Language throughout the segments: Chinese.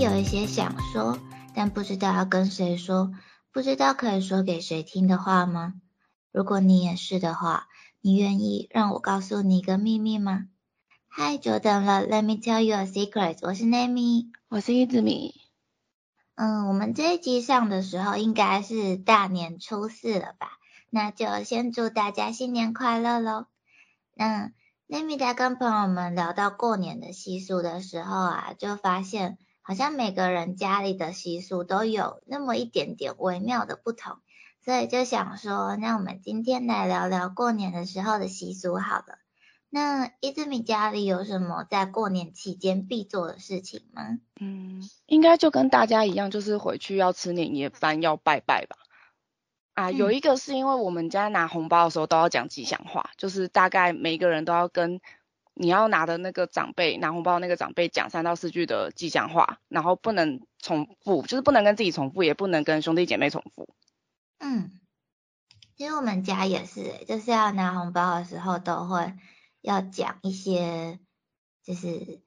有一些想说，但不知道要跟谁说，不知道可以说给谁听的话吗？如果你也是的话，你愿意让我告诉你一个秘密吗？嗨，久等了，Let me tell you a secret。我是 Nami，我是一子米。嗯，我们这一集上的时候应该是大年初四了吧？那就先祝大家新年快乐喽。那 Nami 在跟朋友们聊到过年的习俗的时候啊，就发现好像每个人家里的习俗都有那么一点点微妙的不同，所以就想说，那我们今天来聊聊过年的时候的习俗好了。那伊兹米家里有什么在过年期间必做的事情吗？嗯，应该就跟大家一样，就是回去要吃年夜饭，要拜拜吧。啊，有一个是因为我们家拿红包的时候都要讲吉祥话，就是大概每个人都要跟你要拿的那个长辈拿红包那个长辈讲三到四句的吉祥话，然后不能重复，就是不能跟自己重复，也不能跟兄弟姐妹重复。嗯，其实我们家也是，就是要拿红包的时候都会。要讲一些，就是，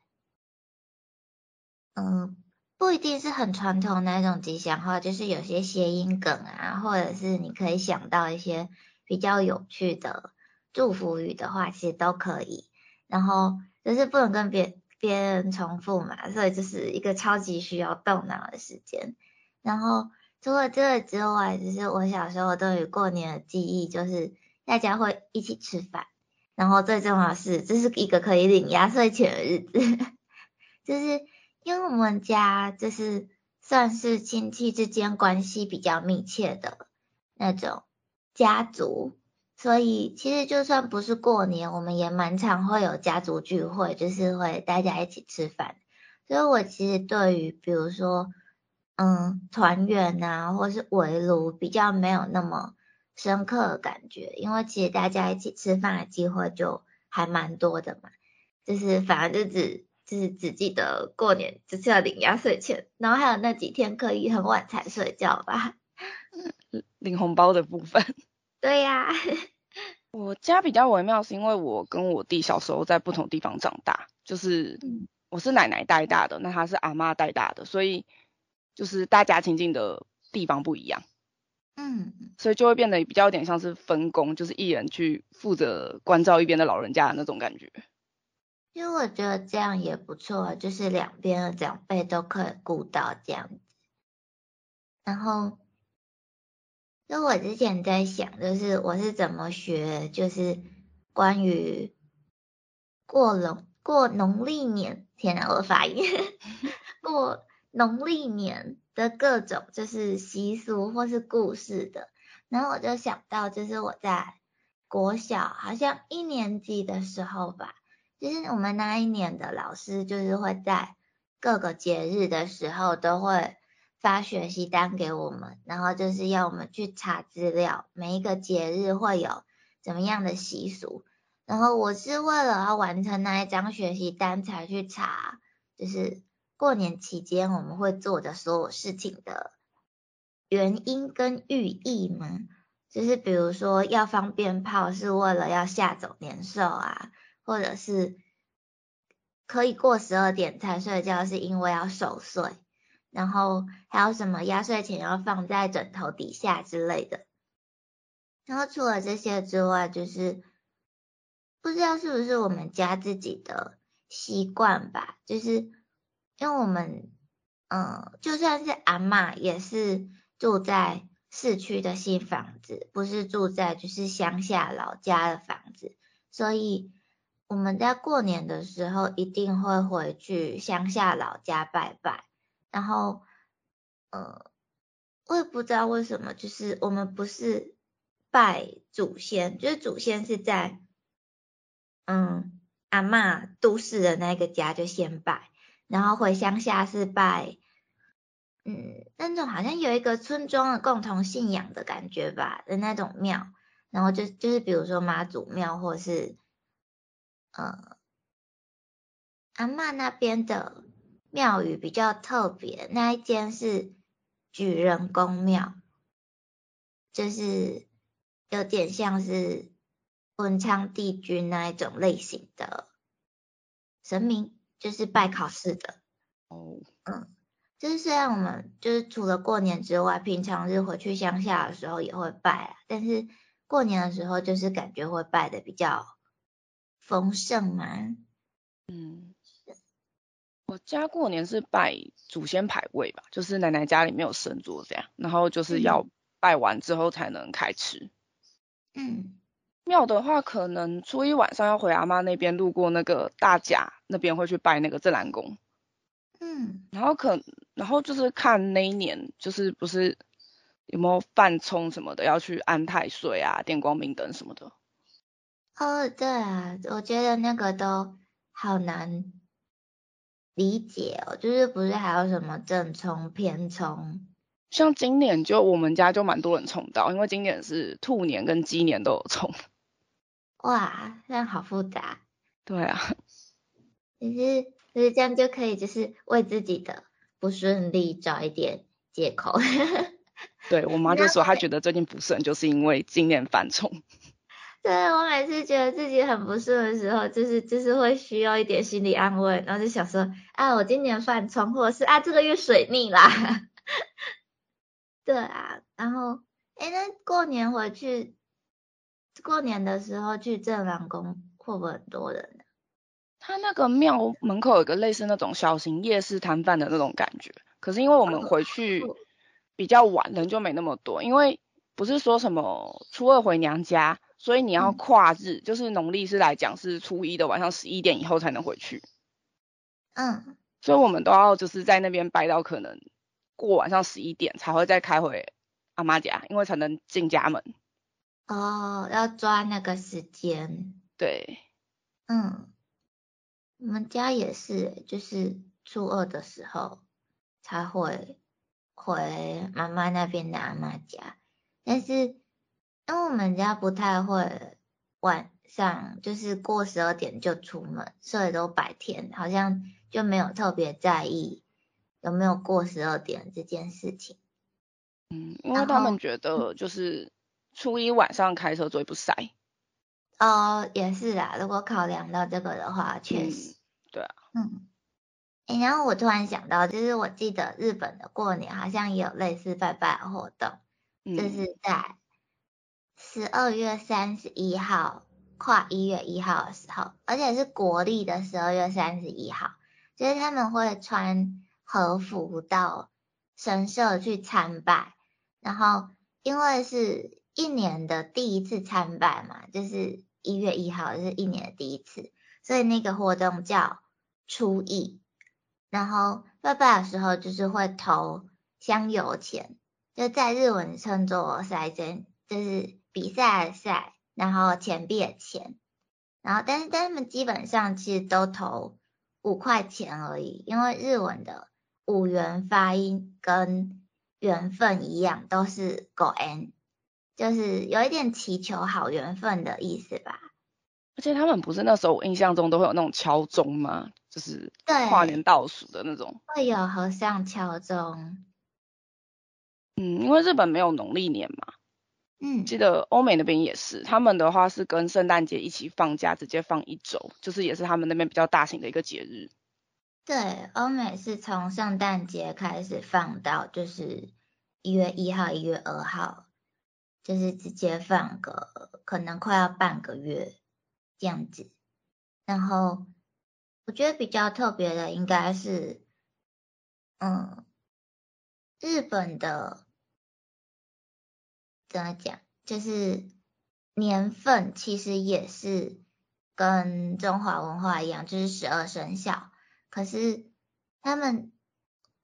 嗯，不一定是很传统那种吉祥话，就是有些谐音梗啊，或者是你可以想到一些比较有趣的祝福语的话，其实都可以。然后就是不能跟别别人重复嘛，所以就是一个超级需要动脑的时间。然后除了这个之外，就是我小时候对于过年的记忆，就是大家会一起吃饭。然后最重要的是，这是一个可以领压岁钱的日子，就是因为我们家就是算是亲戚之间关系比较密切的那种家族，所以其实就算不是过年，我们也蛮常会有家族聚会，就是会大家一起吃饭。所以我其实对于比如说，嗯，团圆啊，或是围炉，比较没有那么。深刻的感觉，因为其实大家一起吃饭的机会就还蛮多的嘛，就是反而就只就是只记得过年就是要领压岁钱，然后还有那几天可以很晚才睡觉吧。领红包的部分。对呀，我家比较微妙，是因为我跟我弟小时候在不同地方长大，就是我是奶奶带大的，那他是阿妈带大的，所以就是大家亲近的地方不一样。嗯，所以就会变得比较有点像是分工，就是一人去负责关照一边的老人家的那种感觉。因为我觉得这样也不错，就是两边的长辈都可以顾到这样子。然后，就我之前在想，就是我是怎么学，就是关于过农过农历年，天哪，我的发音 过农历年。的各种就是习俗或是故事的，然后我就想到，就是我在国小好像一年级的时候吧，就是我们那一年的老师就是会在各个节日的时候都会发学习单给我们，然后就是要我们去查资料，每一个节日会有怎么样的习俗，然后我是为了要完成那一张学习单才去查，就是。过年期间我们会做的所有事情的原因跟寓意吗？就是比如说要放鞭炮是为了要吓走年兽啊，或者是可以过十二点才睡觉是因为要守岁，然后还有什么压岁钱要放在枕头底下之类的。然后除了这些之外，就是不知道是不是我们家自己的习惯吧，就是。因为我们，嗯，就算是阿妈，也是住在市区的新房子，不是住在就是乡下老家的房子，所以我们在过年的时候一定会回去乡下老家拜拜。然后，呃，我也不知道为什么，就是我们不是拜祖先，就是祖先是在，嗯，阿妈都市的那个家就先拜。然后回乡下是拜，嗯，那种好像有一个村庄的共同信仰的感觉吧的那种庙，然后就就是比如说妈祖庙或是，呃，阿妈那边的庙宇比较特别，那一间是举人公庙，就是有点像是文昌帝君那一种类型的神明。就是拜考试的，哦，嗯，就是虽然我们就是除了过年之外，平常日回去乡下的时候也会拜啊，但是过年的时候就是感觉会拜的比较丰盛嘛。嗯，我家过年是拜祖先牌位吧，就是奶奶家里没有神桌这样，然后就是要拜完之后才能开吃。嗯，庙的话，可能初一晚上要回阿妈那边，路过那个大甲那边会去拜那个镇南宫。嗯，然后可然后就是看那一年就是不是有没有犯冲什么的，要去安太岁啊、点光明灯什么的。哦，对啊，我觉得那个都好难理解哦，就是不是还有什么正冲、偏冲？像今年就我们家就蛮多人冲到，因为今年是兔年跟鸡年都有冲。哇，这样好复杂。对啊。其实，其实这样就可以，就是为自己的不顺利找一点借口。对我妈就说，她 觉得最近不顺，就是因为今年犯冲。对我每次觉得自己很不顺的时候，就是就是会需要一点心理安慰，然后就想说，啊，我今年犯冲，或者是啊，这个月水逆啦。对啊，然后，哎，那过年回去，过年的时候去镇南宫会不会很多人？他那个庙门口有个类似那种小型夜市摊贩的那种感觉，可是因为我们回去比较晚，人就没那么多。因为不是说什么初二回娘家，所以你要跨日，就是农历是来讲是初一的晚上十一点以后才能回去。嗯，所以我们都要就是在那边拜到可能过晚上十一点才会再开回阿妈家，因为才能进家门。哦，要抓那个时间。对。嗯。我们家也是，就是初二的时候才会回妈妈那边的阿妈家，但是因为我们家不太会晚上就是过十二点就出门，所以都白天好像就没有特别在意有没有过十二点这件事情。嗯，因为他们觉得就是初一晚上开车最不塞。哦，也是啦。如果考量到这个的话，确实，对啊，嗯，哎，然后我突然想到，就是我记得日本的过年好像也有类似拜拜活动，就是在十二月三十一号跨一月一号的时候，而且是国历的十二月三十一号，就是他们会穿和服到神社去参拜，然后因为是一年的第一次参拜嘛，就是。一月一号是一年的第一次，所以那个活动叫初一。然后拜拜的时候就是会投香油钱，就在日文称作赛真，就是比赛的赛，然后钱币的钱。然后但是但他们基本上其实都投五块钱而已，因为日文的五元发音跟缘分一样，都是 go n。就是有一点祈求好缘分的意思吧。而且他们不是那时候我印象中都会有那种敲钟吗？就是跨年倒数的那种。会有和尚敲钟。嗯，因为日本没有农历年嘛。嗯。记得欧美那边也是，他们的话是跟圣诞节一起放假，直接放一周，就是也是他们那边比较大型的一个节日。对，欧美是从圣诞节开始放到就是一月一号、一月二号。就是直接放个可能快要半个月这样子，然后我觉得比较特别的应该是，嗯，日本的怎么讲，就是年份其实也是跟中华文化一样，就是十二生肖，可是他们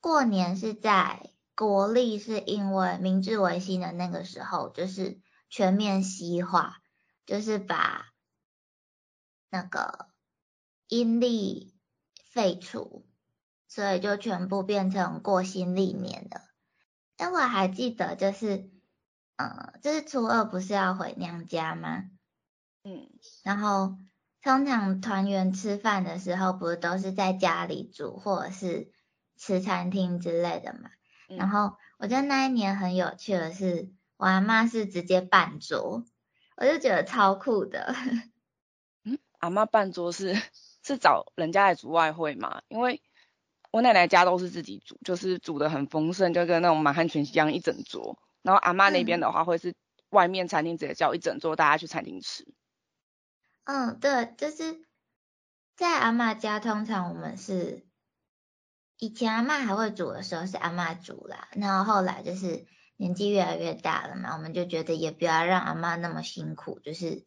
过年是在。国历是因为明治维新的那个时候，就是全面西化，就是把那个阴历废除，所以就全部变成过新历年的。但我还记得，就是，嗯，就是初二不是要回娘家吗？嗯，然后通常团圆吃饭的时候，不是都是在家里煮，或者是吃餐厅之类的嘛？然后我觉得那一年很有趣的是，我阿妈是直接办桌，我就觉得超酷的。嗯，阿妈办桌是是找人家来煮外汇吗？因为我奶奶家都是自己煮，就是煮的很丰盛，就跟那种满汉全席一样一整桌。然后阿妈那边的话，会是外面餐厅直接叫一整桌，大家去餐厅吃。嗯，对，就是在阿妈家，通常我们是以前阿妈还会煮的时候是阿妈煮啦，然后后来就是年纪越来越大了嘛，我们就觉得也不要让阿妈那么辛苦，就是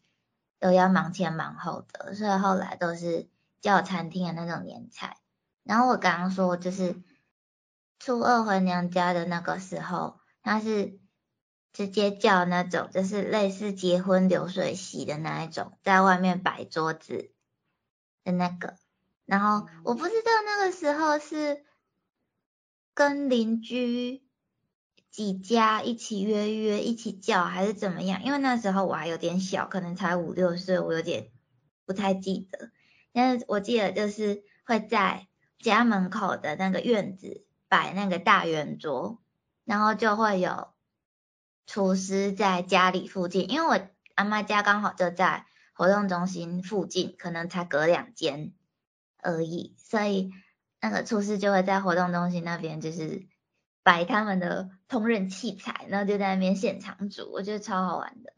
都要忙前忙后的，所以后来都是叫餐厅的那种年菜。然后我刚刚说就是初二回娘家的那个时候，他是。直接叫那种，就是类似结婚流水席的那一种，在外面摆桌子的那个。然后我不知道那个时候是跟邻居几家一起约约一起叫，还是怎么样？因为那时候我还有点小，可能才五六岁，我有点不太记得。但是我记得就是会在家门口的那个院子摆那个大圆桌，然后就会有。厨师在家里附近，因为我阿妈家刚好就在活动中心附近，可能才隔两间而已，所以那个厨师就会在活动中心那边，就是摆他们的烹饪器材，然后就在那边现场煮，我觉得超好玩的，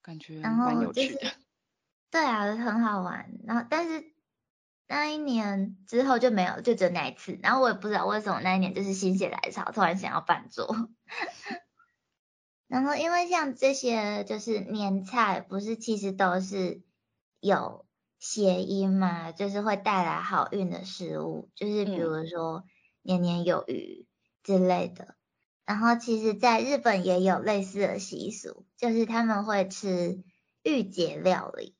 感觉蛮有趣的。对啊，很好玩。然后但是那一年之后就没有，就只有那一次。然后我也不知道为什么那一年就是心血来潮，突然想要办桌。然后，因为像这些就是年菜，不是其实都是有谐音嘛，就是会带来好运的食物，就是比如说年年有余之类的。然后，其实在日本也有类似的习俗，就是他们会吃御节料理，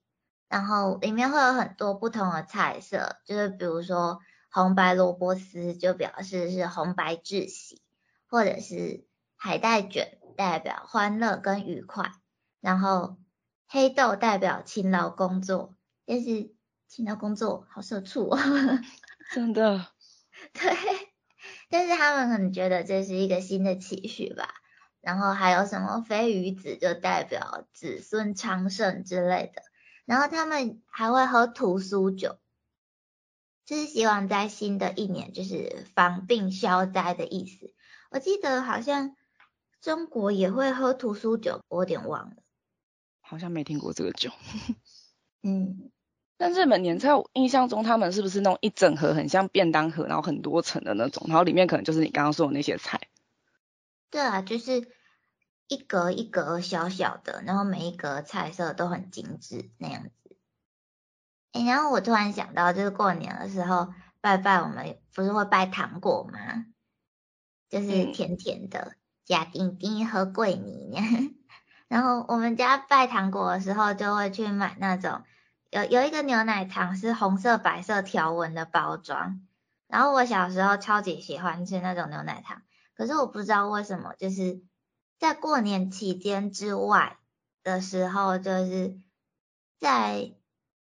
然后里面会有很多不同的菜色，就是比如说红白萝卜丝就表示是红白至喜，或者是海带卷。代表欢乐跟愉快，然后黑豆代表勤劳工作，但是勤劳工作好社畜哦，真的，对，但是他们可能觉得这是一个新的期许吧，然后还有什么飞鱼子就代表子孙昌盛之类的，然后他们还会喝屠苏酒，就是希望在新的一年就是防病消灾的意思，我记得好像。中国也会喝屠苏酒，我有点忘了，好像没听过这个酒。嗯，但日本年菜，我印象中他们是不是那种一整盒很像便当盒，然后很多层的那种，然后里面可能就是你刚刚说的那些菜。对啊，就是一格一格小小的，然后每一格菜色都很精致那样子。哎，然后我突然想到，就是过年的时候拜拜，我们不是会拜糖果吗？就是甜甜的。加丁丁和桂泥，然后我们家拜糖果的时候就会去买那种有有一个牛奶糖是红色白色条纹的包装，然后我小时候超级喜欢吃那种牛奶糖，可是我不知道为什么就是在过年期间之外的时候，就是在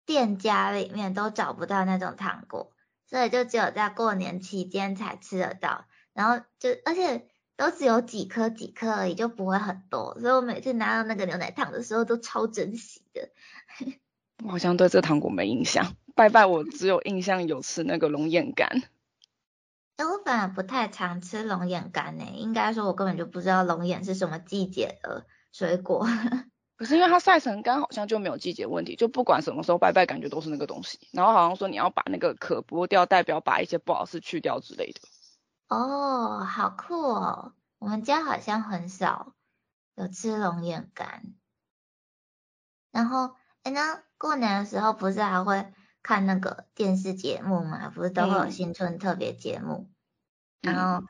店家里面都找不到那种糖果，所以就只有在过年期间才吃得到，然后就而且。都只有几颗几颗而已，就不会很多，所以我每次拿到那个牛奶糖的时候都超珍惜的。我好像对这糖果没印象，拜拜我只有印象有吃那个龙眼干。哎，我反而不太常吃龙眼干呢，应该说我根本就不知道龙眼是什么季节的水果。可是因为它晒成干，好像就没有季节问题，就不管什么时候拜拜，感觉都是那个东西。然后好像说你要把那个壳剥掉，代表把一些不好事去掉之类的。哦，好酷哦！我们家好像很少有吃龙眼干。然后，哎，那过年的时候不是还会看那个电视节目嘛？不是都会有新春特别节目？然后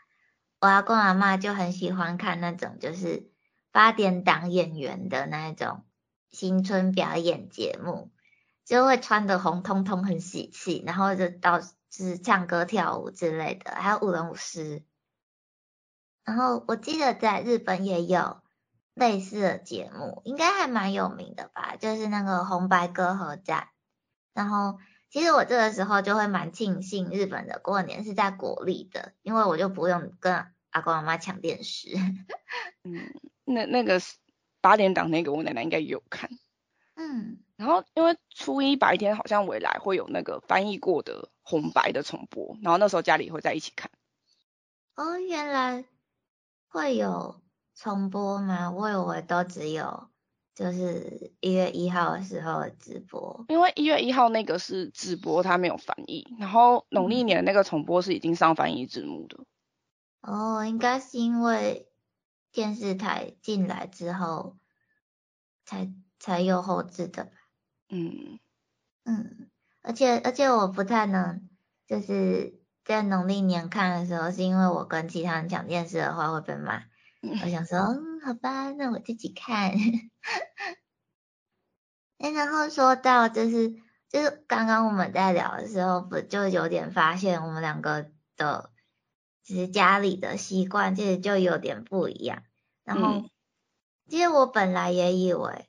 我阿公阿妈就很喜欢看那种就是八点档演员的那一种新春表演节目，就会穿的红彤彤，很喜气，然后就到。是唱歌跳舞之类的，还有舞龙舞狮。然后我记得在日本也有类似的节目，应该还蛮有名的吧？就是那个红白歌合战。然后其实我这个时候就会蛮庆幸日本的过年是在国历的，因为我就不用跟阿公阿妈抢电视。嗯，那那个八点档那个我奶奶应该有看。嗯。然后因为初一白天好像未来会有那个翻译过的。红白的重播，然后那时候家里会在一起看。哦，原来会有重播吗？我以为都只有就是一月一号的时候直播。因为一月一号那个是直播，它没有翻译，然后农历年那个重播是已经上翻译字幕的。哦，应该是因为电视台进来之后才才有后置的吧？嗯嗯，而且而且我不太能就是在农历年看的时候，是因为我跟其他人讲电视的话会被骂。我想说，嗯，好吧，那我自己看。哎，然后说到就是就是刚刚我们在聊的时候，不就有点发现我们两个的。其实家里的习惯其实就有点不一样，然后其实我本来也以为，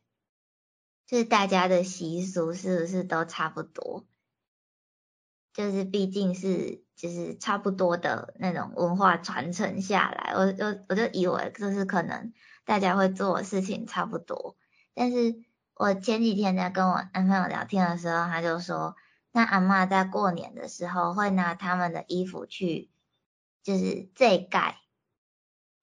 就是大家的习俗是不是都差不多？就是毕竟是就是差不多的那种文化传承下来，我就我就以为就是可能大家会做事情差不多。但是我前几天在跟我男朋友聊天的时候，他就说，那阿妈在过年的时候会拿他们的衣服去。就是这盖，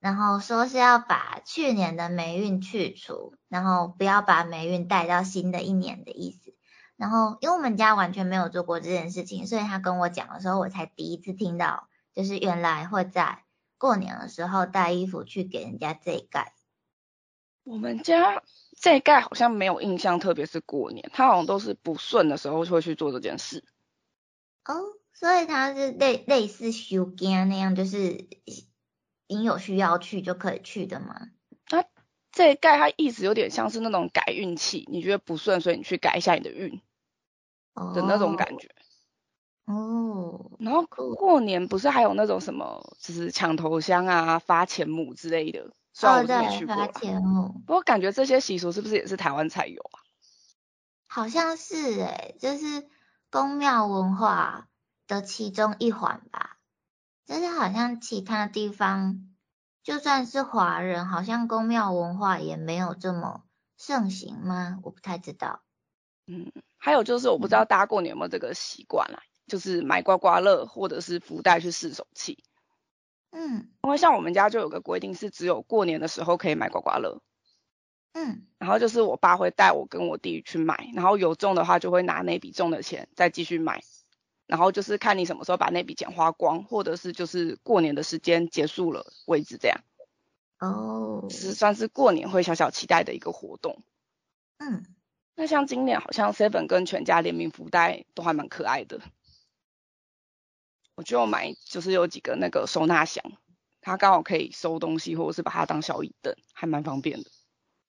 然后说是要把去年的霉运去除，然后不要把霉运带到新的一年的意思。然后因为我们家完全没有做过这件事情，所以他跟我讲的时候，我才第一次听到，就是原来会在过年的时候带衣服去给人家这盖。我们家这盖好像没有印象，特别是过年，他好像都是不顺的时候会去做这件事。哦。所以他是类类似修干那样，就是你有需要去就可以去的吗？它这盖它意思有点像是那种改运气，你觉得不顺，所以你去改一下你的运的那种感觉。哦。然后过年不是还有那种什么，就是抢头香啊、发钱母之类的。哦，对，发钱母。不过感觉这些习俗是不是也是台湾才有啊？好像是诶，就是宫庙文化。的其中一环吧，就是好像其他地方，就算是华人，好像宫庙文化也没有这么盛行吗？我不太知道。嗯，还有就是我不知道大家过年有没有这个习惯啊，就是买刮刮乐或者是福袋去试手气。嗯，因为像我们家就有个规定，是只有过年的时候可以买刮刮乐。嗯，然后就是我爸会带我跟我弟去买，然后有中的话就会拿那笔中的钱再继续买。然后就是看你什么时候把那笔钱花光，或者是就是过年的时间结束了为止这样。哦，是算是过年会小小期待的一个活动。嗯，那像今年好像 seven 跟全家联名福袋都还蛮可爱的。我就买就是有几个那个收纳箱，它刚好可以收东西，或者是把它当小椅凳，还蛮方便的。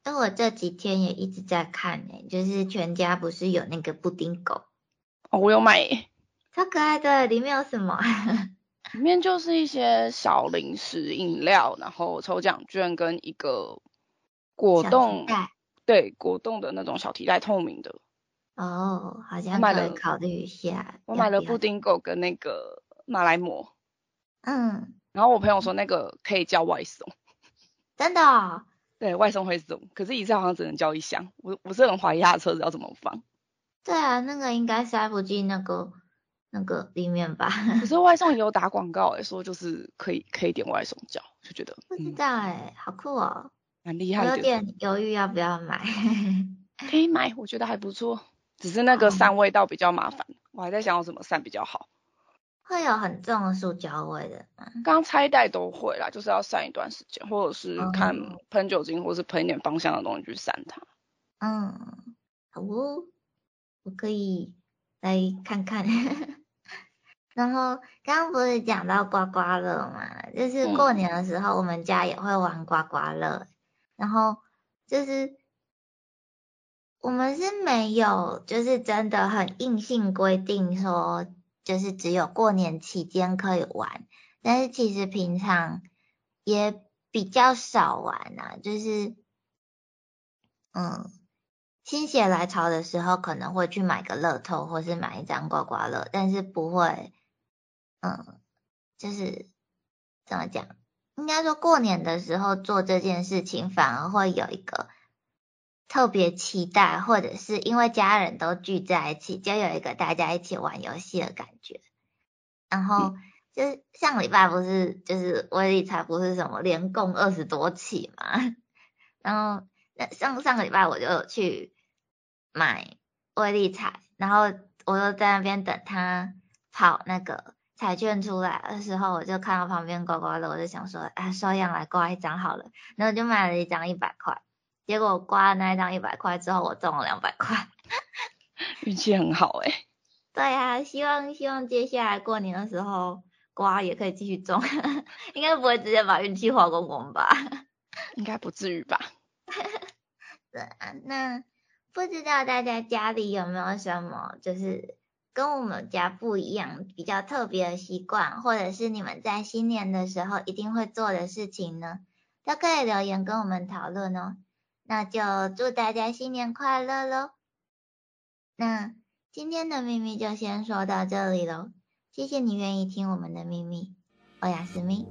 那我这几天也一直在看呢，就是全家不是有那个布丁狗？哦，我有买。超可爱的，里面有什么？里面就是一些小零食、饮料，然后抽奖券跟一个果冻，对，果冻的那种小提袋，透明的。哦，好像可以考虑一下。我买了布丁狗跟那个马来貘。嗯。然后我朋友说那个可以叫外送。真的？对外送会送，可是一次好像只能叫一箱，我我是很怀疑他的车子要怎么放。对啊，那个应该塞不进那个。那个里面吧，可是外送也有打广告哎，说就是可以可以点外送叫，就觉得不知道哎，好酷哦，蛮厉害的。有点犹豫要不要买，可以买，我觉得还不错，只是那个散味道比较麻烦，我还在想要怎么散比较好。会有很重的塑胶味的吗？刚拆袋都会啦，就是要散一段时间，或者是看喷酒精，或是喷一点芳香的东西去散它。嗯，好哦，我可以来看看。然后刚刚不是讲到刮刮乐嘛，就是过年的时候我们家也会玩刮刮乐，然后就是我们是没有就是真的很硬性规定说就是只有过年期间可以玩，但是其实平常也比较少玩啊，就是嗯心血来潮的时候可能会去买个乐透或是买一张刮刮乐，但是不会。嗯，就是怎么讲？应该说过年的时候做这件事情，反而会有一个特别期待，或者是因为家人都聚在一起，就有一个大家一起玩游戏的感觉。然后就是上礼拜不是就是威力彩不是什么连供二十多起嘛，然后那上上个礼拜我就有去买威力彩，然后我就在那边等他跑那个彩券出来的时候，我就看到旁边刮刮乐，我就想说，哎，收样来刮一张好了，然后就买了一张一百块，结果刮了那一张一百块之后，我中了两百块，运气很好哎。对呀，希望希望接下来过年的时候刮也可以继续中，应该不会直接把运气花光光吧？应该不至于吧？对啊，那不知道大家家里有没有什么就是跟我们家不一样、比较特别的习惯，或者是你们在新年的时候一定会做的事情呢？都可以留言跟我们讨论哦。那就祝大家新年快乐喽！那。今天的秘密就先说到这里喽，谢谢你愿意听我们的秘密，欧雅思密。